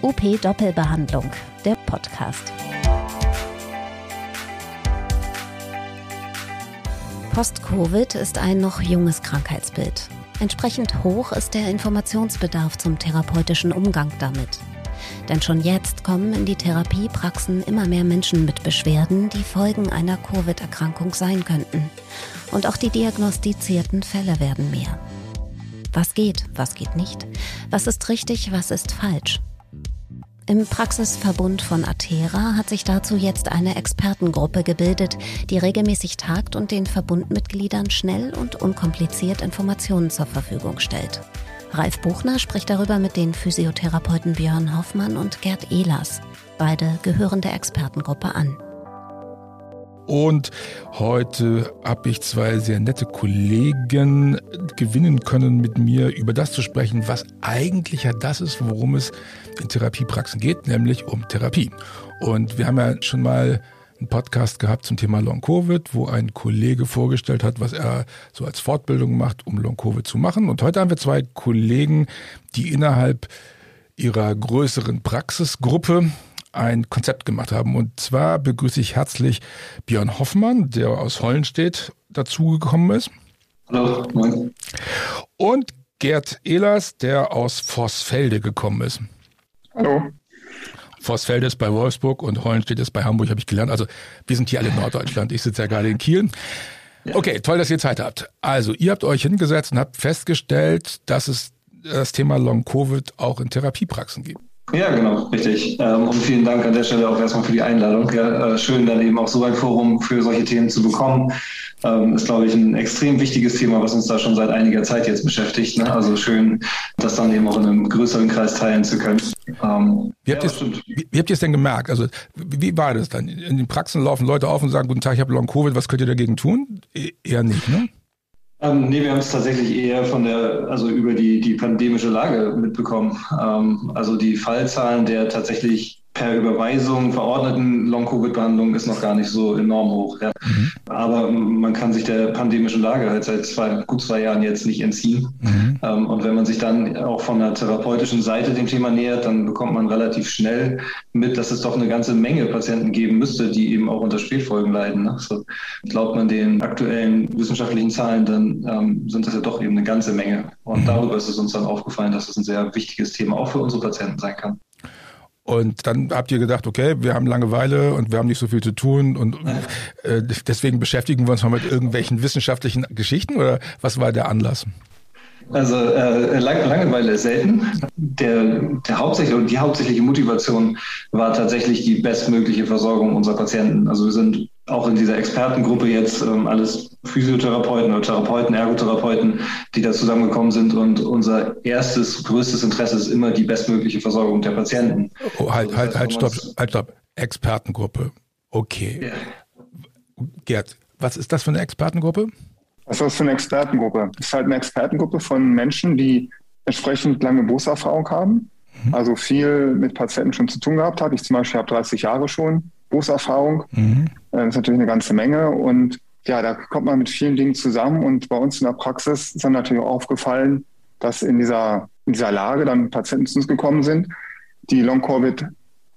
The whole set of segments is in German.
UP Doppelbehandlung, der Podcast. Post-Covid ist ein noch junges Krankheitsbild. Entsprechend hoch ist der Informationsbedarf zum therapeutischen Umgang damit. Denn schon jetzt kommen in die Therapiepraxen immer mehr Menschen mit Beschwerden, die Folgen einer Covid-Erkrankung sein könnten. Und auch die diagnostizierten Fälle werden mehr. Was geht, was geht nicht? Was ist richtig, was ist falsch? Im Praxisverbund von Atera hat sich dazu jetzt eine Expertengruppe gebildet, die regelmäßig tagt und den Verbundmitgliedern schnell und unkompliziert Informationen zur Verfügung stellt. Ralf Buchner spricht darüber mit den Physiotherapeuten Björn Hoffmann und Gerd Ehlers. Beide gehören der Expertengruppe an. Und heute habe ich zwei sehr nette Kollegen gewinnen können, mit mir über das zu sprechen, was eigentlich ja das ist, worum es in Therapiepraxen geht, nämlich um Therapie. Und wir haben ja schon mal einen Podcast gehabt zum Thema Long Covid, wo ein Kollege vorgestellt hat, was er so als Fortbildung macht, um Long Covid zu machen. Und heute haben wir zwei Kollegen, die innerhalb ihrer größeren Praxisgruppe ein Konzept gemacht haben. Und zwar begrüße ich herzlich Björn Hoffmann, der aus Hollenstedt dazugekommen ist. Hallo, moin. Und Gerd Ehlers, der aus Vorsfelde gekommen ist. Hallo. Vorsfelde ist bei Wolfsburg und Hollenstedt ist bei Hamburg, habe ich gelernt. Also wir sind hier alle in Norddeutschland. Ich sitze ja gerade in Kiel. Okay, toll, dass ihr Zeit habt. Also, ihr habt euch hingesetzt und habt festgestellt, dass es das Thema Long Covid auch in Therapiepraxen gibt. Ja, genau, richtig. Ähm, und vielen Dank an der Stelle auch erstmal für die Einladung. Ja, äh, schön, dann eben auch so ein Forum für solche Themen zu bekommen. Ähm, ist, glaube ich, ein extrem wichtiges Thema, was uns da schon seit einiger Zeit jetzt beschäftigt. Ne? Also schön, das dann eben auch in einem größeren Kreis teilen zu können. Ähm, wie, habt ja, wie, wie habt ihr es denn gemerkt? Also wie war das dann? In den Praxen laufen Leute auf und sagen, guten Tag, ich habe Long-Covid, was könnt ihr dagegen tun? E eher nicht, ne? Ähm, nee, wir haben es tatsächlich eher von der, also über die, die pandemische Lage mitbekommen. Ähm, also die Fallzahlen der tatsächlich per Überweisung verordneten Long-Covid-Behandlungen ist noch gar nicht so enorm hoch. Ja. Mhm. Aber man kann sich der pandemischen Lage halt seit zwei, gut zwei Jahren jetzt nicht entziehen. Mhm. Ähm, und wenn man sich dann auch von der therapeutischen Seite dem Thema nähert, dann bekommt man relativ schnell mit, dass es doch eine ganze Menge Patienten geben müsste, die eben auch unter Spätfolgen leiden. Ne? Also, glaubt man den aktuellen wissenschaftlichen Zahlen, dann ähm, sind das ja doch eben eine ganze Menge. Und mhm. darüber ist es uns dann aufgefallen, dass es ein sehr wichtiges Thema auch für unsere Patienten sein kann. Und dann habt ihr gedacht, okay, wir haben Langeweile und wir haben nicht so viel zu tun und äh, deswegen beschäftigen wir uns mal mit irgendwelchen wissenschaftlichen Geschichten oder was war der Anlass? Also äh, Langeweile ist selten. Der, der hauptsächliche, die hauptsächliche Motivation war tatsächlich die bestmögliche Versorgung unserer Patienten. Also wir sind auch in dieser Expertengruppe jetzt ähm, alles Physiotherapeuten oder Therapeuten, Ergotherapeuten, die da zusammengekommen sind. Und unser erstes, größtes Interesse ist immer die bestmögliche Versorgung der Patienten. Oh, halt, halt, halt, stopp, halt, stopp. Expertengruppe. Okay. Ja. Gerd, was ist das für eine Expertengruppe? Was ist das für eine Expertengruppe? Es ist halt eine Expertengruppe von Menschen, die entsprechend lange Berufserfahrung haben. Mhm. Also viel mit Patienten schon zu tun gehabt habe. Ich zum Beispiel habe 30 Jahre schon Berufserfahrung. Mhm. Äh, das ist natürlich eine ganze Menge. Und ja, da kommt man mit vielen Dingen zusammen. Und bei uns in der Praxis ist dann natürlich auch aufgefallen, dass in dieser, in dieser Lage dann Patienten zu uns gekommen sind, die Long-Covid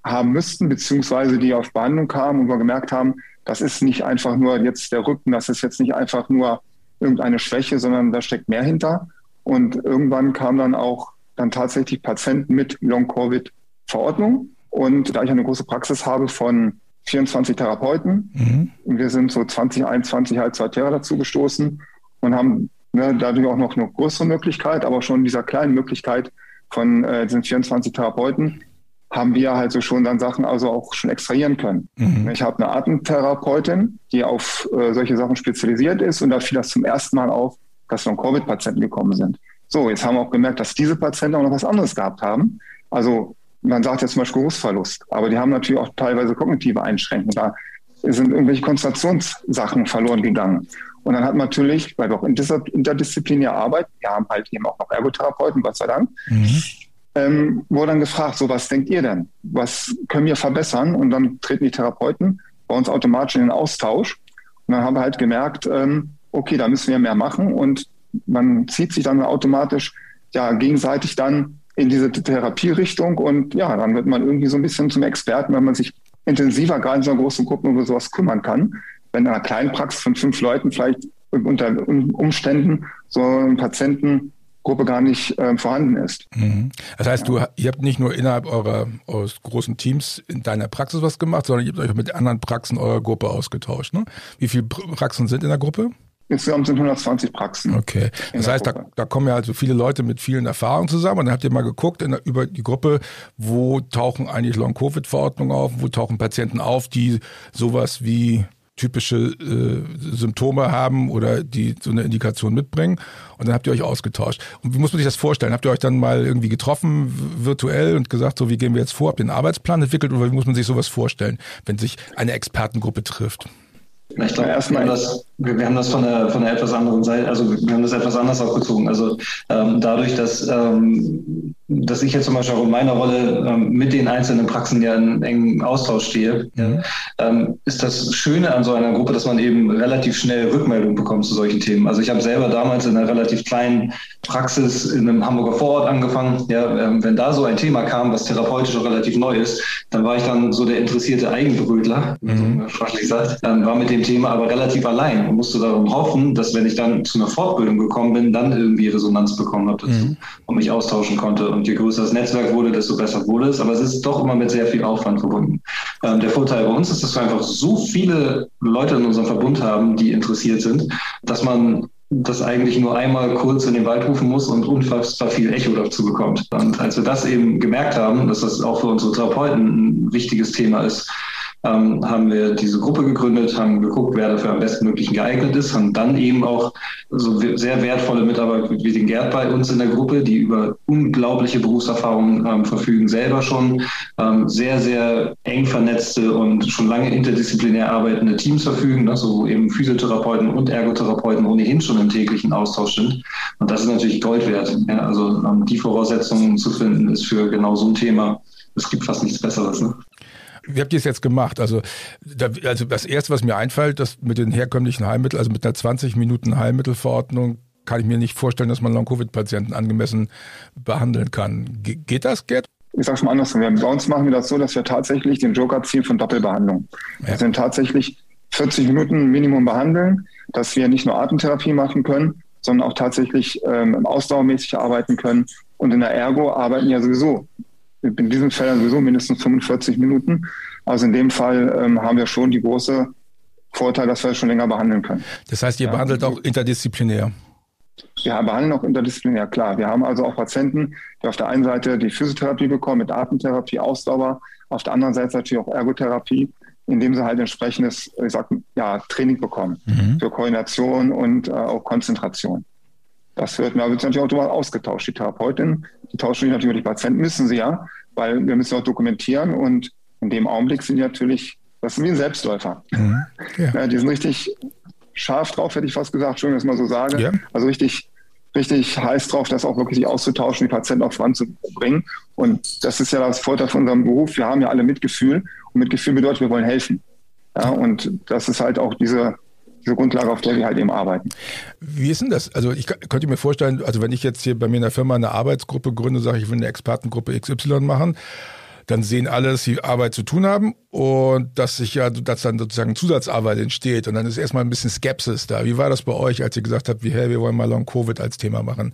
haben müssten, beziehungsweise die auf Behandlung kamen und wir gemerkt haben, das ist nicht einfach nur jetzt der Rücken, das ist jetzt nicht einfach nur irgendeine Schwäche, sondern da steckt mehr hinter. Und irgendwann kamen dann auch dann tatsächlich Patienten mit Long-Covid-Verordnung. Und da ich eine große Praxis habe von 24 Therapeuten, mhm. wir sind so 2021 halt zu Atera dazu gestoßen und haben ne, dadurch auch noch eine größere Möglichkeit, aber schon dieser kleinen Möglichkeit von äh, diesen 24 Therapeuten haben wir halt so schon dann Sachen also auch schon extrahieren können. Mhm. Ich habe eine Atemtherapeutin, die auf äh, solche Sachen spezialisiert ist und da fiel das zum ersten Mal auf, dass Long-Covid-Patienten gekommen sind. So, jetzt haben wir auch gemerkt, dass diese Patienten auch noch was anderes gehabt haben. Also man sagt jetzt zum Beispiel Geruchsverlust, aber die haben natürlich auch teilweise kognitive Einschränkungen. Da sind irgendwelche Konzentrationssachen verloren gegangen. Und dann hat man natürlich, weil wir auch interdisziplinär arbeiten, wir haben halt eben auch noch Ergotherapeuten, Gott sei Dank, mhm. ähm, wurde dann gefragt, so was denkt ihr denn? Was können wir verbessern? Und dann treten die Therapeuten bei uns automatisch in den Austausch. Und dann haben wir halt gemerkt, ähm, okay, da müssen wir mehr machen. Und man zieht sich dann automatisch ja gegenseitig dann in diese Therapierichtung und ja, dann wird man irgendwie so ein bisschen zum Experten, wenn man sich intensiver gerade in so einer großen Gruppe über sowas kümmern kann. Wenn in einer kleinen Praxis von fünf Leuten vielleicht unter Umständen so ein Patientengruppe gar nicht äh, vorhanden ist. Mhm. Das heißt, du, ihr habt nicht nur innerhalb eurer eures großen Teams in deiner Praxis was gemacht, sondern ihr habt euch mit anderen Praxen eurer Gruppe ausgetauscht. Ne? Wie viele Praxen sind in der Gruppe? Insgesamt sind 120 Praxen. Okay. Das heißt, da, da, kommen ja also viele Leute mit vielen Erfahrungen zusammen. Und dann habt ihr mal geguckt in, über die Gruppe, wo tauchen eigentlich Long-Covid-Verordnungen auf, wo tauchen Patienten auf, die sowas wie typische äh, Symptome haben oder die so eine Indikation mitbringen. Und dann habt ihr euch ausgetauscht. Und wie muss man sich das vorstellen? Habt ihr euch dann mal irgendwie getroffen, virtuell, und gesagt, so wie gehen wir jetzt vor? Habt ihr einen Arbeitsplan entwickelt oder wie muss man sich sowas vorstellen, wenn sich eine Expertengruppe trifft? Ich glaube, erstmal das wir, haben das von der, von der etwas anderen Seite, also wir haben das etwas anders aufgezogen. Also ähm, dadurch, dass, ähm, dass ich jetzt zum Beispiel auch in meiner Rolle ähm, mit den einzelnen Praxen ja in engen Austausch stehe, mhm. ähm, ist das Schöne an so einer Gruppe, dass man eben relativ schnell Rückmeldung bekommt zu solchen Themen. Also ich habe selber damals in einer relativ kleinen Praxis in einem Hamburger Vorort angefangen. Ja, ähm, wenn da so ein Thema kam, was therapeutisch auch relativ neu ist, dann war ich dann so der interessierte Eigenbrötler, mhm. so sprachlich sagt, ähm, war mit dem Thema aber relativ allein und musste darum hoffen, dass wenn ich dann zu einer Fortbildung gekommen bin, dann irgendwie Resonanz bekommen habe dazu mhm. und mich austauschen konnte. Und je größer das Netzwerk wurde, desto besser wurde es. Aber es ist doch immer mit sehr viel Aufwand verbunden. Ähm, der Vorteil bei uns ist, dass wir einfach so viele Leute in unserem Verbund haben, die interessiert sind, dass man das eigentlich nur einmal kurz in den Wald rufen muss und unfassbar viel Echo dazu bekommt. Und als wir das eben gemerkt haben, dass das auch für unsere Therapeuten ein wichtiges Thema ist, ähm, haben wir diese Gruppe gegründet, haben geguckt, wer dafür am bestmöglichen geeignet ist, haben dann eben auch so sehr wertvolle Mitarbeiter wie den Gerd bei uns in der Gruppe, die über unglaubliche Berufserfahrungen ähm, verfügen, selber schon ähm, sehr, sehr eng vernetzte und schon lange interdisziplinär arbeitende Teams verfügen, ne, so wo eben Physiotherapeuten und Ergotherapeuten ohnehin schon im täglichen Austausch sind. Und das ist natürlich Gold wert. Ja, also ähm, die Voraussetzungen zu finden, ist für genau so ein Thema. Es gibt fast nichts Besseres. Ne? Wie habt ihr es jetzt gemacht? Also, da, also das Erste, was mir einfällt, das mit den herkömmlichen Heilmitteln, also mit einer 20 Minuten Heilmittelverordnung, kann ich mir nicht vorstellen, dass man Long-Covid-Patienten angemessen behandeln kann. Ge geht das, Gerd? Ich sage es mal andersrum. Bei uns machen wir das so, dass wir tatsächlich den Joker ziehen von Doppelbehandlung. Ja. Wir sind tatsächlich 40 Minuten Minimum behandeln, dass wir nicht nur Atemtherapie machen können, sondern auch tatsächlich ähm, ausdauermäßig arbeiten können. Und in der Ergo arbeiten ja sowieso in diesem Fall sowieso mindestens 45 Minuten. Also in dem Fall ähm, haben wir schon die große Vorteil, dass wir schon länger behandeln können. Das heißt, ihr ja. behandelt auch interdisziplinär? Wir behandeln auch interdisziplinär, klar. Wir haben also auch Patienten, die auf der einen Seite die Physiotherapie bekommen mit Atemtherapie, Ausdauer, auf der anderen Seite natürlich auch Ergotherapie, indem sie halt entsprechendes ich sag, ja, Training bekommen mhm. für Koordination und äh, auch Konzentration. Das wird, da wird natürlich auch ausgetauscht. Die Therapeutin, die tauschen sich natürlich die Patienten, müssen sie ja, weil wir müssen auch dokumentieren und in dem Augenblick sind die natürlich, das sind wie ein Selbstläufer. Mhm. Ja. Ja, die sind richtig scharf drauf, hätte ich fast gesagt, schön, dass mal so sage. Ja. Also richtig, richtig heiß drauf, das auch wirklich auszutauschen, die Patienten auch voranzubringen. Und das ist ja das Vorteil von unserem Beruf. Wir haben ja alle Mitgefühl. Und Mitgefühl bedeutet, wir wollen helfen. Ja, und das ist halt auch diese, diese Grundlage, auf der wir halt eben arbeiten. Wie ist denn das? Also ich könnte mir vorstellen, also wenn ich jetzt hier bei mir in der Firma eine Arbeitsgruppe gründe, sage ich, will eine Expertengruppe XY machen, dann sehen alle, dass sie Arbeit zu tun haben und dass sich ja, dass dann sozusagen Zusatzarbeit entsteht und dann ist erstmal ein bisschen Skepsis da. Wie war das bei euch, als ihr gesagt habt, wie, hey, wir wollen mal Long Covid als Thema machen?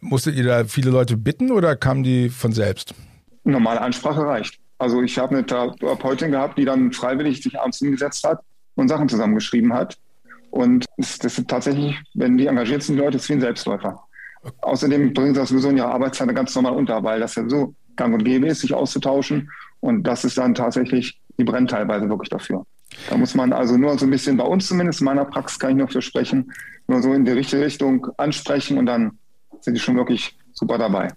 Musstet ihr da viele Leute bitten oder kamen die von selbst? Normale Ansprache reicht. Also ich habe eine Therapeutin gehabt, die dann freiwillig sich abends hingesetzt hat und Sachen zusammengeschrieben hat und das, sind tatsächlich, wenn die engagiert sind, die Leute, ist wie ein Selbstläufer. Außerdem bringen sie das sowieso in ihrer Arbeitszeit ganz normal unter, weil das ja so gang und gäbe ist, sich auszutauschen. Und das ist dann tatsächlich, die brennt teilweise wirklich dafür. Da muss man also nur so ein bisschen bei uns zumindest, in meiner Praxis kann ich noch für sprechen, nur so in die richtige Richtung ansprechen und dann sind die schon wirklich super dabei.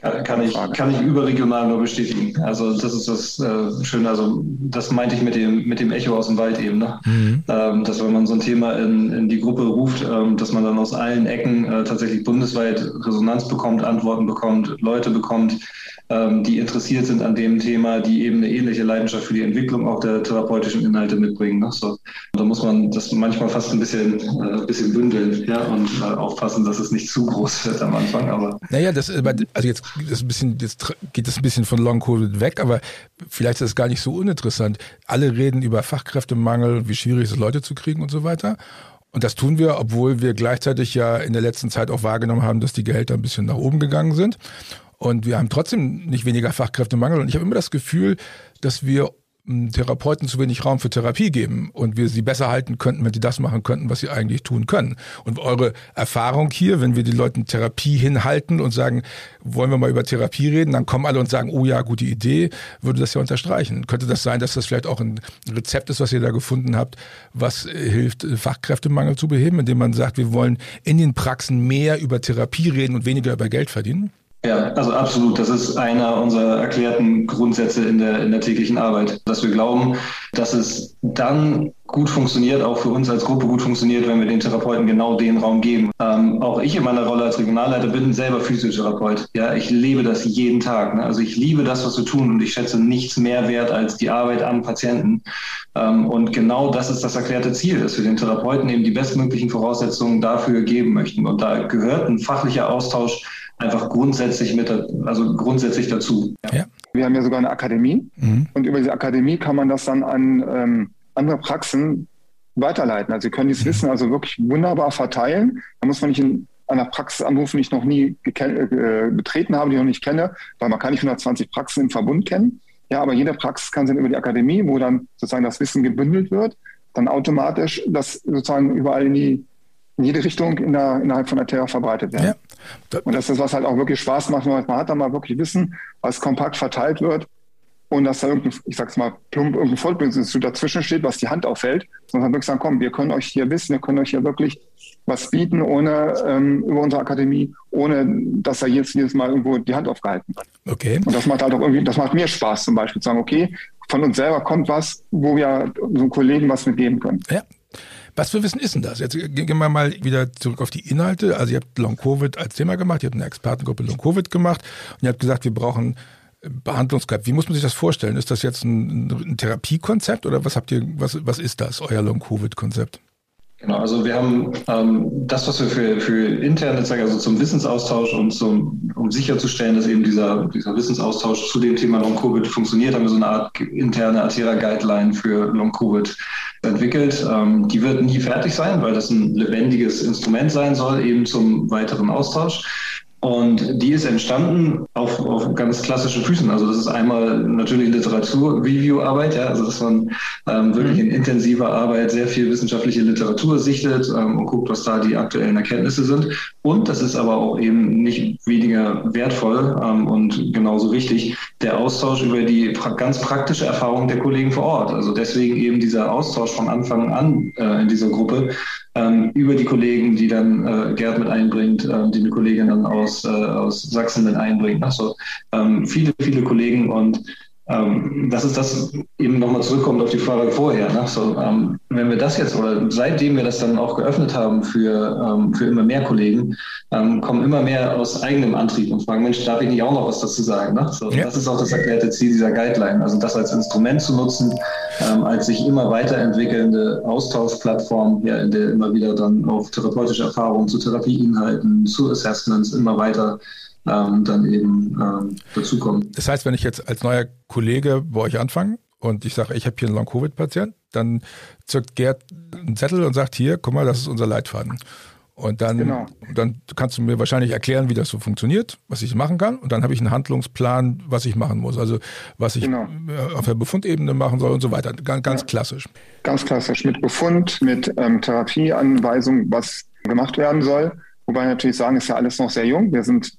Kann, kann, ich, kann ich überregional nur bestätigen. Also das ist das äh, Schöne. Also das meinte ich mit dem, mit dem Echo aus dem Wald eben. Ne? Mhm. Ähm, dass wenn man so ein Thema in, in die Gruppe ruft, ähm, dass man dann aus allen Ecken äh, tatsächlich bundesweit Resonanz bekommt, Antworten bekommt, Leute bekommt, die interessiert sind an dem Thema, die eben eine ähnliche Leidenschaft für die Entwicklung auch der therapeutischen Inhalte mitbringen. Ne? So, da muss man das manchmal fast ein bisschen, äh, bisschen bündeln ja? und äh, aufpassen, dass es nicht zu groß wird am Anfang. Aber naja, das, also jetzt das ein bisschen, jetzt geht das ein bisschen von Long Covid weg, aber vielleicht ist es gar nicht so uninteressant. Alle reden über Fachkräftemangel, wie schwierig es ist, Leute zu kriegen und so weiter. Und das tun wir, obwohl wir gleichzeitig ja in der letzten Zeit auch wahrgenommen haben, dass die Gehälter ein bisschen nach oben gegangen sind. Und wir haben trotzdem nicht weniger Fachkräftemangel. Und ich habe immer das Gefühl, dass wir Therapeuten zu wenig Raum für Therapie geben und wir sie besser halten könnten, wenn sie das machen könnten, was sie eigentlich tun können. Und eure Erfahrung hier, wenn wir die Leuten Therapie hinhalten und sagen, wollen wir mal über Therapie reden, dann kommen alle und sagen, oh ja, gute Idee, würde das ja unterstreichen. Könnte das sein, dass das vielleicht auch ein Rezept ist, was ihr da gefunden habt, was hilft, Fachkräftemangel zu beheben, indem man sagt, wir wollen in den Praxen mehr über Therapie reden und weniger über Geld verdienen? Ja, also absolut. Das ist einer unserer erklärten Grundsätze in der, in der täglichen Arbeit, dass wir glauben, dass es dann gut funktioniert, auch für uns als Gruppe gut funktioniert, wenn wir den Therapeuten genau den Raum geben. Ähm, auch ich in meiner Rolle als Regionalleiter bin selber Physiotherapeut. Ja, ich lebe das jeden Tag. Ne? Also ich liebe das, was wir tun und ich schätze nichts mehr wert als die Arbeit am Patienten. Ähm, und genau das ist das erklärte Ziel, dass wir den Therapeuten eben die bestmöglichen Voraussetzungen dafür geben möchten. Und da gehört ein fachlicher Austausch einfach grundsätzlich mit, also grundsätzlich dazu. Ja. Wir haben ja sogar eine Akademie mhm. und über diese Akademie kann man das dann an ähm, andere Praxen weiterleiten. Also Sie können dieses mhm. Wissen also wirklich wunderbar verteilen. Da muss man nicht in einer Praxis anrufen, die ich noch nie äh, betreten habe, die ich noch nicht kenne, weil man kann nicht 120 Praxen im Verbund kennen. Ja, aber jede Praxis kann dann über die Akademie, wo dann sozusagen das Wissen gebündelt wird, dann automatisch das sozusagen überall in die in jede Richtung in der, innerhalb von der Terra verbreitet werden. Ja. Und das ist, was halt auch wirklich Spaß macht, man hat da mal wirklich Wissen, was kompakt verteilt wird und dass da irgendein, ich sag's mal, plump, irgendein Fortbildungsinstitut dazwischen steht, was die Hand auffällt, sondern wirklich sagen, komm, wir können euch hier wissen, wir können euch hier wirklich was bieten, ohne ähm, über unsere Akademie, ohne dass da jetzt jedes Mal irgendwo die Hand aufgehalten wird. Okay. Und das macht halt auch irgendwie, das macht mir Spaß zum Beispiel, zu sagen, okay, von uns selber kommt was, wo wir unseren Kollegen was mitgeben können. Ja, was für Wissen ist denn das? Jetzt gehen wir mal wieder zurück auf die Inhalte. Also ihr habt Long-Covid als Thema gemacht, ihr habt eine Expertengruppe Long-Covid gemacht und ihr habt gesagt, wir brauchen Behandlungskonzept. Wie muss man sich das vorstellen? Ist das jetzt ein, ein Therapiekonzept oder was habt ihr, was, was ist das, euer Long-Covid-Konzept? Genau, also wir haben ähm, das, was wir für, für interne Netzwerke, also zum Wissensaustausch und zum, um sicherzustellen, dass eben dieser, dieser Wissensaustausch zu dem Thema Long-Covid funktioniert, haben wir so eine Art interne Atera-Guideline für Long-Covid entwickelt. Ähm, die wird nie fertig sein, weil das ein lebendiges Instrument sein soll, eben zum weiteren Austausch. Und die ist entstanden auf, auf ganz klassischen Füßen. Also das ist einmal natürlich Literatur-Review-Arbeit, ja, also dass man ähm, wirklich mhm. in intensiver Arbeit sehr viel wissenschaftliche Literatur sichtet ähm, und guckt, was da die aktuellen Erkenntnisse sind. Und das ist aber auch eben nicht weniger wertvoll ähm, und genauso wichtig, der Austausch über die pra ganz praktische Erfahrung der Kollegen vor Ort. Also deswegen eben dieser Austausch von Anfang an äh, in dieser Gruppe, ähm, über die Kollegen, die dann äh, Gerd mit einbringt, äh, die eine Kollegin dann aus, äh, aus Sachsen mit einbringt. Also ähm, viele, viele Kollegen und ähm, das ist das eben nochmal zurückkommt auf die Frage vorher. Ne? So, ähm, wenn wir das jetzt oder seitdem wir das dann auch geöffnet haben für, ähm, für immer mehr Kollegen, ähm, kommen immer mehr aus eigenem Antrieb und fragen, Mensch, darf ich nicht auch noch was dazu sagen? Ne? So, ja. Das ist auch das erklärte Ziel dieser Guideline. Also das als Instrument zu nutzen, ähm, als sich immer weiterentwickelnde Austauschplattform, ja, in der immer wieder dann auf therapeutische Erfahrungen zu Therapieinhalten, zu Assessments immer weiter ähm, dann eben ähm, dazukommen. Das heißt, wenn ich jetzt als neuer Kollege bei euch anfange und ich sage, ich habe hier einen Long-Covid-Patient, dann zückt Gerd einen Zettel und sagt, hier, guck mal, das ist unser Leitfaden. Und dann, genau. dann kannst du mir wahrscheinlich erklären, wie das so funktioniert, was ich machen kann. Und dann habe ich einen Handlungsplan, was ich machen muss. Also was ich genau. Äh, auf der Befundebene machen soll und so weiter. Ganz, ganz ja. klassisch. Ganz klassisch. Mit Befund, mit ähm, Therapieanweisung, was gemacht werden soll. Wobei natürlich sagen, ist ja alles noch sehr jung. Wir sind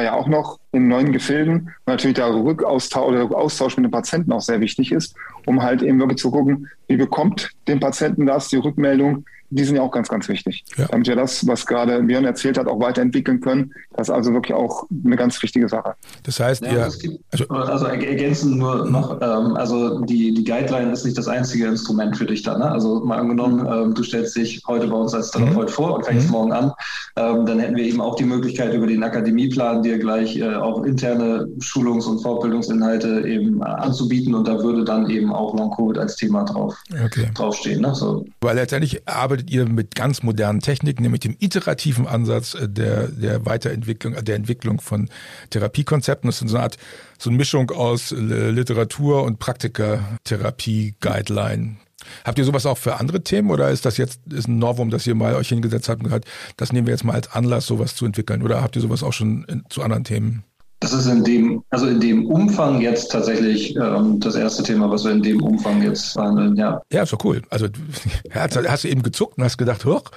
ja auch noch in neuen Gefilden und natürlich der Rückaustausch oder Austausch mit dem Patienten auch sehr wichtig ist, um halt eben wirklich zu gucken, wie bekommt den Patienten das, die Rückmeldung, die sind ja auch ganz, ganz wichtig. Ja. Damit wir das, was gerade Björn erzählt hat, auch weiterentwickeln können. Das ist also wirklich auch eine ganz wichtige Sache. Das heißt, ja, ihr, also, also ergänzen nur noch, ähm, also die, die Guideline ist nicht das einzige Instrument für dich da. Ne? Also mal angenommen, ähm, du stellst dich heute bei uns als Therapeut mhm. vor und fängst mhm. morgen an, ähm, dann hätten wir eben auch die Möglichkeit über den Akademieplan dir gleich äh, auch interne Schulungs- und Fortbildungsinhalte eben äh, anzubieten und da würde dann eben auch Long-Covid als Thema drauf, okay. draufstehen. Ne? So. Weil letztendlich arbeitet arbeitet ihr mit ganz modernen Techniken, nämlich dem iterativen Ansatz äh, der, der Weiterentwicklung, der Entwicklung von Therapiekonzepten. Das ist so eine Art, so eine Mischung aus Literatur und Praktiker-Therapie-Guideline. Habt ihr sowas auch für andere Themen oder ist das jetzt ist ein Novum, dass ihr mal euch hingesetzt habt und gesagt, das nehmen wir jetzt mal als Anlass, sowas zu entwickeln? Oder habt ihr sowas auch schon zu anderen Themen? Das ist in dem, also in dem Umfang jetzt tatsächlich ähm, das erste Thema, was wir in dem Umfang jetzt behandeln, ja. Ja, ist doch cool. Also hast du eben gezuckt und hast gedacht, hoch,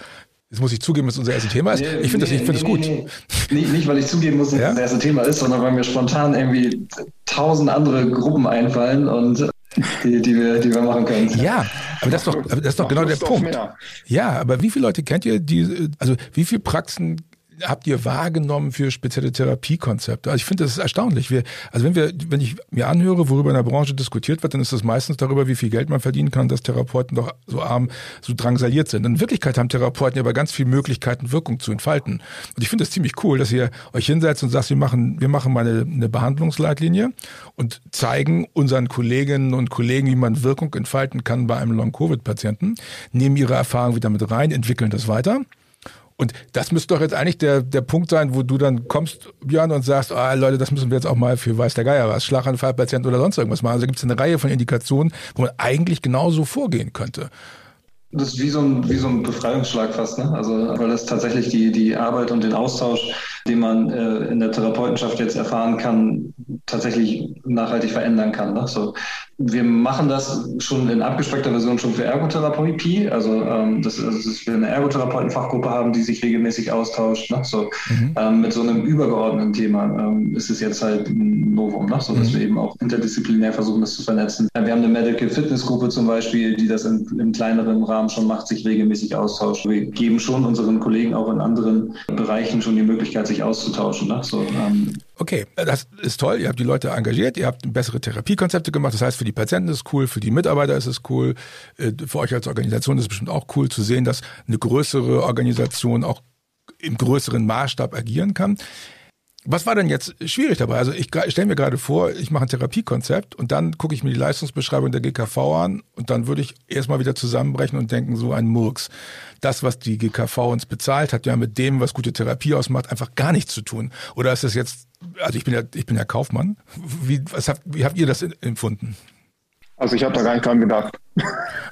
Jetzt muss ich zugeben, dass unser erstes Thema ist. ich finde nee, das, find nee, gut. Nee, nicht, nicht, weil ich zugeben muss, dass ja? das erste Thema ist, sondern weil mir spontan irgendwie tausend andere Gruppen einfallen und die, die, wir, die wir machen können. Ja, aber das ist doch, das ist doch genau der Punkt. Ja, aber wie viele Leute kennt ihr, die, also wie viele Praxen habt ihr wahrgenommen für spezielle Therapiekonzepte? Also ich finde, das ist erstaunlich. Wir, also wenn wir, wenn ich mir anhöre, worüber in der Branche diskutiert wird, dann ist das meistens darüber, wie viel Geld man verdienen kann, dass Therapeuten doch so arm, so drangsaliert sind. In Wirklichkeit haben Therapeuten ja aber ganz viele Möglichkeiten, Wirkung zu entfalten. Und ich finde es ziemlich cool, dass ihr euch hinsetzt und sagt, wir machen, wir machen mal eine, eine Behandlungsleitlinie und zeigen unseren Kolleginnen und Kollegen, wie man Wirkung entfalten kann bei einem Long-Covid-Patienten, nehmen ihre Erfahrung wieder mit rein, entwickeln das weiter. Und das müsste doch jetzt eigentlich der, der Punkt sein, wo du dann kommst, Björn, und sagst, ah, Leute, das müssen wir jetzt auch mal für weiß der Geier was, Schlaganfallpatient oder sonst irgendwas machen. Also gibt es eine Reihe von Indikationen, wo man eigentlich genauso vorgehen könnte. Das ist wie so ein, wie so ein Befreiungsschlag fast, ne? Also, weil das tatsächlich die, die Arbeit und den Austausch, den man äh, in der Therapeutenschaft jetzt erfahren kann, tatsächlich nachhaltig verändern kann. Ne? So, wir machen das schon in abgespeckter Version schon für Ergotherapie. Also, ähm, das, also dass wir eine Ergotherapeutenfachgruppe haben, die sich regelmäßig austauscht. Ne? So, mhm. ähm, mit so einem übergeordneten Thema ähm, ist es jetzt halt ein Novum, ne? so dass mhm. wir eben auch interdisziplinär versuchen, das zu vernetzen. Wir haben eine Medical Fitness Gruppe zum Beispiel, die das in, im kleineren Rahmen schon macht, sich regelmäßig austauscht. Wir geben schon unseren Kollegen auch in anderen Bereichen schon die Möglichkeit, sich auszutauschen. Ne? So, ähm, Okay, das ist toll. Ihr habt die Leute engagiert, ihr habt bessere Therapiekonzepte gemacht. Das heißt, für die Patienten ist es cool, für die Mitarbeiter ist es cool, äh, für euch als Organisation ist es bestimmt auch cool zu sehen, dass eine größere Organisation auch im größeren Maßstab agieren kann. Was war denn jetzt schwierig dabei? Also ich stelle mir gerade vor, ich mache ein Therapiekonzept und dann gucke ich mir die Leistungsbeschreibung der GKV an und dann würde ich erstmal wieder zusammenbrechen und denken, so ein Murks. Das, was die GKV uns bezahlt, hat ja mit dem, was gute Therapie ausmacht, einfach gar nichts zu tun. Oder ist das jetzt, also ich bin ja, ich bin ja Kaufmann. Wie, was habt, wie habt ihr das empfunden? Also ich habe da gar nicht dran gedacht.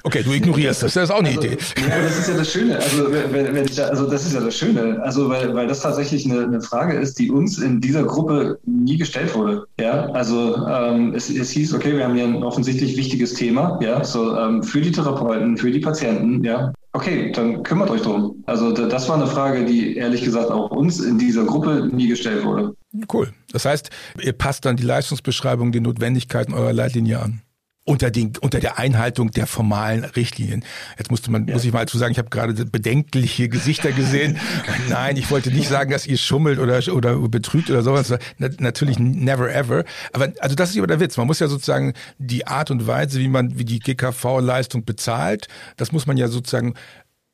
Okay, du ignorierst das. Das ist auch eine also, Idee. Ja, das ist ja das Schöne. Also, wenn, wenn ich da, also das ist ja das Schöne. Also weil, weil das tatsächlich eine, eine Frage ist, die uns in dieser Gruppe nie gestellt wurde. Ja, also ähm, es, es hieß, okay, wir haben hier ein offensichtlich wichtiges Thema. Ja, so ähm, für die Therapeuten, für die Patienten. Ja, okay, dann kümmert euch drum. Also das war eine Frage, die ehrlich gesagt auch uns in dieser Gruppe nie gestellt wurde. Cool. Das heißt, ihr passt dann die Leistungsbeschreibung den Notwendigkeiten eurer Leitlinie an unter, den, unter der Einhaltung der formalen Richtlinien. Jetzt musste man, ja. muss ich mal dazu sagen, ich habe gerade bedenkliche Gesichter gesehen. Nein, ich wollte nicht sagen, dass ihr schummelt oder, oder betrügt oder sowas. Na, natürlich never ever. Aber also das ist aber der Witz. Man muss ja sozusagen die Art und Weise, wie man, wie die GKV-Leistung bezahlt, das muss man ja sozusagen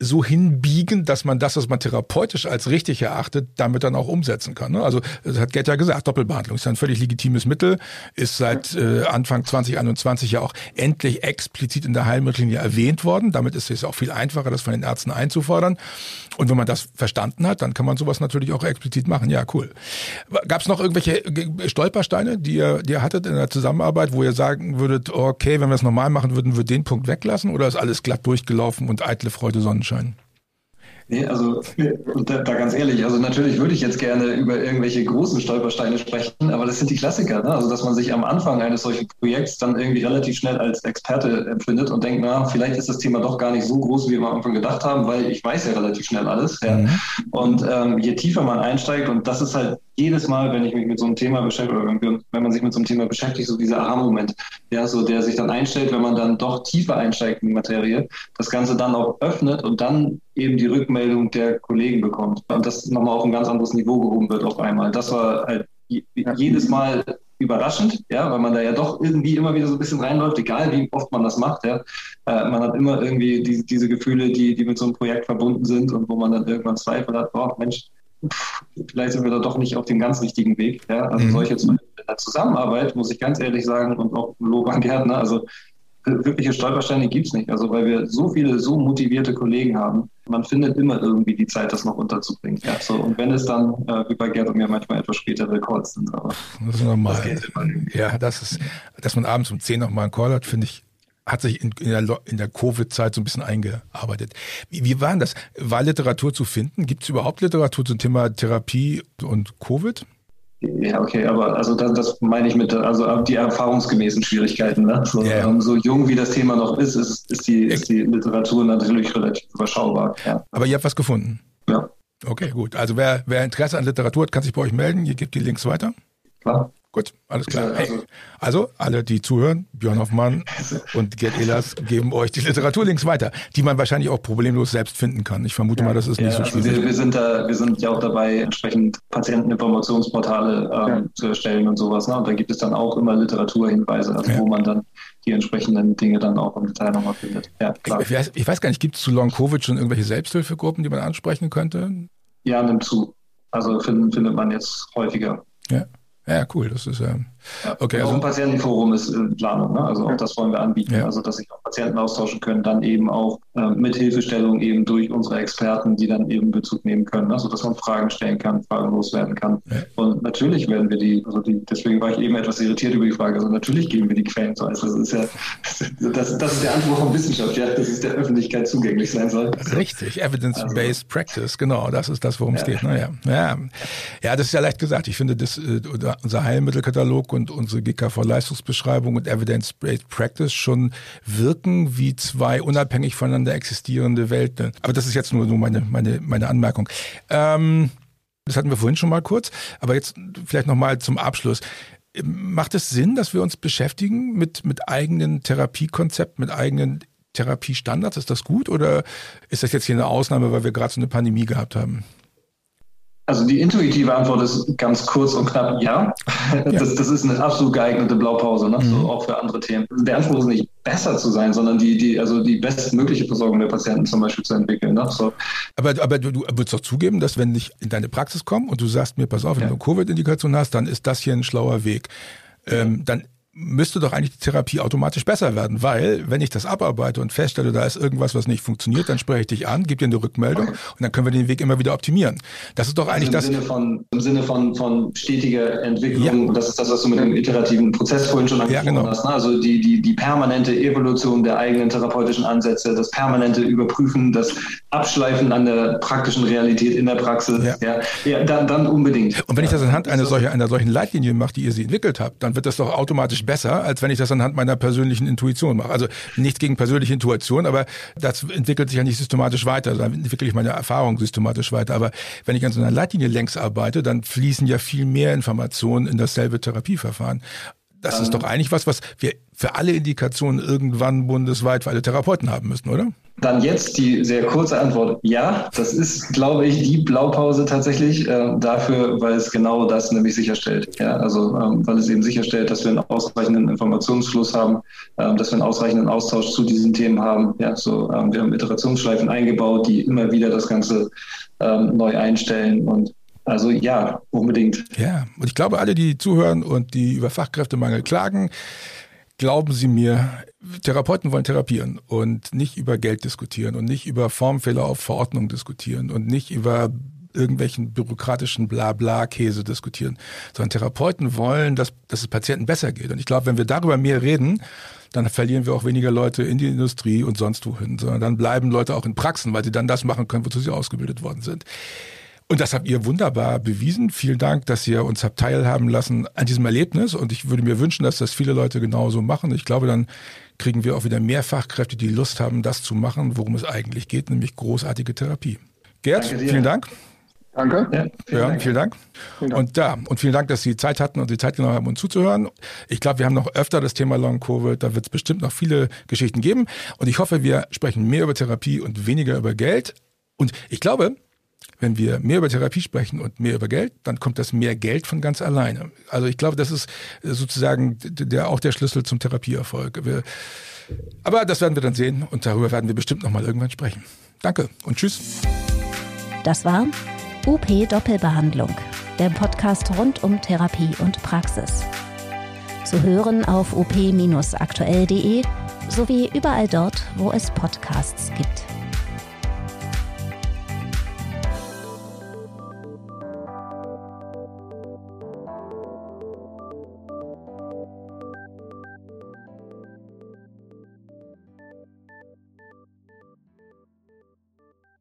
so hinbiegen, dass man das, was man therapeutisch als richtig erachtet, damit dann auch umsetzen kann. Ne? Also das hat Gerd ja gesagt, Doppelbehandlung ist ein völlig legitimes Mittel, ist seit äh, Anfang 2021 ja auch endlich explizit in der Heilmittellinie erwähnt worden. Damit ist es auch viel einfacher, das von den Ärzten einzufordern. Und wenn man das verstanden hat, dann kann man sowas natürlich auch explizit machen. Ja, cool. Gab es noch irgendwelche Stolpersteine, die ihr, die ihr hattet in der Zusammenarbeit, wo ihr sagen würdet, okay, wenn wir es normal machen würden, wir den Punkt weglassen oder ist alles glatt durchgelaufen und eitle Freude Sonnenschein? Sonnenschein. Nee, also da, da, ganz ehrlich, also natürlich würde ich jetzt gerne über irgendwelche großen Stolpersteine sprechen, aber das sind die Klassiker, ne? Also dass man sich am Anfang eines solchen Projekts dann irgendwie relativ schnell als Experte empfindet und denkt, na, vielleicht ist das Thema doch gar nicht so groß, wie wir am Anfang gedacht haben, weil ich weiß ja relativ schnell alles. Ja. Mhm. Und ähm, je tiefer man einsteigt, und das ist halt jedes Mal, wenn ich mich mit so einem Thema beschäftige, oder wenn, wenn man sich mit so einem Thema beschäftigt, so dieser Aha-Moment, ja, so der sich dann einstellt, wenn man dann doch tiefer einsteigt in die Materie, das Ganze dann auch öffnet und dann eben die Rückmeldung der Kollegen bekommt und das nochmal auf ein ganz anderes Niveau gehoben wird auf einmal. Das war halt jedes Mal überraschend, ja, weil man da ja doch irgendwie immer wieder so ein bisschen reinläuft, egal wie oft man das macht, ja. Äh, man hat immer irgendwie die, diese Gefühle, die, die mit so einem Projekt verbunden sind und wo man dann irgendwann Zweifel hat, oh Mensch, vielleicht sind wir da doch nicht auf dem ganz richtigen Weg. Ja? Also mhm. solche Zusammenarbeit, muss ich ganz ehrlich sagen, und auch Lob an Gärtner, also wirkliche Stolpersteine gibt es nicht. Also weil wir so viele, so motivierte Kollegen haben, man findet immer irgendwie die Zeit, das noch unterzubringen. Ja, so, und wenn es dann, äh, wie bei Gerd und mir manchmal etwas später Calls sind, aber das ist normal. Das ja, das ist, dass man abends um 10 nochmal einen Call hat, finde ich, hat sich in, in der, in der Covid-Zeit so ein bisschen eingearbeitet. Wie, wie war das? War Literatur zu finden? Gibt es überhaupt Literatur zum Thema Therapie und Covid? Ja, okay, aber also das, das meine ich mit, also die erfahrungsgemäßen Schwierigkeiten. Ne? So, yeah. ähm, so jung wie das Thema noch ist, ist, ist, die, ist die Literatur natürlich relativ überschaubar. Ja. Aber ihr habt was gefunden? Ja. Okay, gut. Also wer, wer Interesse an Literatur hat, kann sich bei euch melden. Ihr gebt die Links weiter. Klar. Gut, alles klar. Hey, also alle, die zuhören, Björn Hoffmann und Gerd Ehlers geben euch die Literaturlinks weiter, die man wahrscheinlich auch problemlos selbst finden kann. Ich vermute mal, das ist nicht ja, so also schwierig. Wir, wir, sind da, wir sind ja auch dabei, entsprechend Patienteninformationsportale ähm, ja. zu erstellen und sowas. Ne? Und da gibt es dann auch immer Literaturhinweise, also wo man dann die entsprechenden Dinge dann auch im Detail nochmal findet. Ja, klar. Ich, weiß, ich weiß gar nicht, gibt es zu Long Covid schon irgendwelche Selbsthilfegruppen, die man ansprechen könnte? Ja, nimmt zu. Also find, findet man jetzt häufiger. Ja. Ja, cool. Das ist ja, okay. Also ein Patientenforum ist in Planung. Ne? Also auch das wollen wir anbieten. Ja. Also dass sich auch Patienten austauschen können, dann eben auch äh, mit Hilfestellung eben durch unsere Experten, die dann eben Bezug nehmen können. Also dass man Fragen stellen kann, Fragen loswerden kann. Ja. Und natürlich werden wir die, also die, deswegen war ich eben etwas irritiert über die Frage. Also natürlich geben wir die Quellen zu. Also das ist ja das, das ist der Anspruch von Wissenschaft, ja, dass es der Öffentlichkeit zugänglich sein soll. Richtig, Evidence-Based also. Practice, genau, das ist das, worum es geht. Naja. Ja. ja, das ist ja leicht gesagt. Ich finde, das, äh, unser Heilmittelkatalog und unsere GKV-Leistungsbeschreibung und Evidence-Based Practice schon wirken wie zwei unabhängig voneinander existierende Welten. Aber das ist jetzt nur, nur meine, meine, meine Anmerkung. Ähm, das hatten wir vorhin schon mal kurz, aber jetzt vielleicht nochmal zum Abschluss. Macht es Sinn, dass wir uns beschäftigen mit, mit eigenen Therapiekonzepten, mit eigenen Therapiestandards? Ist das gut oder ist das jetzt hier eine Ausnahme, weil wir gerade so eine Pandemie gehabt haben? Also die intuitive Antwort ist ganz kurz und knapp ja. Das, das ist eine absolut geeignete Blaupause, ne? Mhm. so auch für andere Themen. Der Anspruch ist nicht besser zu sein, sondern die, die, also die bestmögliche Versorgung der Patienten zum Beispiel zu entwickeln. Ne? So. Aber, aber du, du würdest doch zugeben, dass wenn ich in deine Praxis komme und du sagst mir, pass auf, wenn ja. du eine Covid-Indikation hast, dann ist das hier ein schlauer Weg. Ähm, dann müsste doch eigentlich die Therapie automatisch besser werden, weil wenn ich das abarbeite und feststelle, da ist irgendwas, was nicht funktioniert, dann spreche ich dich an, gebe dir eine Rückmeldung und dann können wir den Weg immer wieder optimieren. Das ist doch also eigentlich im das. Sinne von, Im Sinne von, von stetiger Entwicklung, ja. das ist das, was du mit dem iterativen Prozess vorhin schon angesprochen ja, genau. hast. Ne? Also die, die, die permanente Evolution der eigenen therapeutischen Ansätze, das permanente Überprüfen, das Abschleifen an der praktischen Realität in der Praxis, ja, ja, ja dann, dann unbedingt. Und wenn ich das anhand einer, solche, einer solchen Leitlinie mache, die ihr sie entwickelt habt, dann wird das doch automatisch automatisch besser, als wenn ich das anhand meiner persönlichen Intuition mache. Also nichts gegen persönliche Intuition, aber das entwickelt sich ja nicht systematisch weiter. Da entwickle ich meine Erfahrung systematisch weiter. Aber wenn ich an so einer Leitlinie längs arbeite, dann fließen ja viel mehr Informationen in dasselbe Therapieverfahren. Das ist doch eigentlich was, was wir für alle Indikationen irgendwann bundesweit für alle Therapeuten haben müssen, oder? Dann jetzt die sehr kurze Antwort. Ja, das ist, glaube ich, die Blaupause tatsächlich äh, dafür, weil es genau das nämlich sicherstellt. Ja, also ähm, weil es eben sicherstellt, dass wir einen ausreichenden Informationsfluss haben, ähm, dass wir einen ausreichenden Austausch zu diesen Themen haben. Ja, so ähm, wir haben Iterationsschleifen eingebaut, die immer wieder das Ganze ähm, neu einstellen und also ja, unbedingt. Ja, und ich glaube, alle, die zuhören und die über Fachkräftemangel klagen, glauben Sie mir, Therapeuten wollen therapieren und nicht über Geld diskutieren und nicht über Formfehler auf Verordnung diskutieren und nicht über irgendwelchen bürokratischen Blabla-Käse diskutieren, sondern Therapeuten wollen, dass, dass es Patienten besser geht. Und ich glaube, wenn wir darüber mehr reden, dann verlieren wir auch weniger Leute in die Industrie und sonst wohin, sondern dann bleiben Leute auch in Praxen, weil sie dann das machen können, wozu sie ausgebildet worden sind. Und das habt ihr wunderbar bewiesen. Vielen Dank, dass ihr uns habt teilhaben lassen an diesem Erlebnis. Und ich würde mir wünschen, dass das viele Leute genauso machen. Ich glaube, dann kriegen wir auch wieder mehr Fachkräfte, die Lust haben, das zu machen, worum es eigentlich geht, nämlich großartige Therapie. Gerd, vielen Dank. Danke. Ja, vielen, ja, Dank. vielen Dank. Vielen Dank. Und da, und vielen Dank, dass Sie Zeit hatten und die Zeit genommen haben, uns zuzuhören. Ich glaube, wir haben noch öfter das Thema Long Covid. Da wird es bestimmt noch viele Geschichten geben. Und ich hoffe, wir sprechen mehr über Therapie und weniger über Geld. Und ich glaube, wenn wir mehr über Therapie sprechen und mehr über Geld, dann kommt das mehr Geld von ganz alleine. Also ich glaube, das ist sozusagen der, auch der Schlüssel zum Therapieerfolg. Wir, aber das werden wir dann sehen und darüber werden wir bestimmt noch mal irgendwann sprechen. Danke und tschüss. Das war UP Doppelbehandlung, der Podcast rund um Therapie und Praxis. Zu hören auf op-aktuell.de sowie überall dort, wo es Podcasts gibt.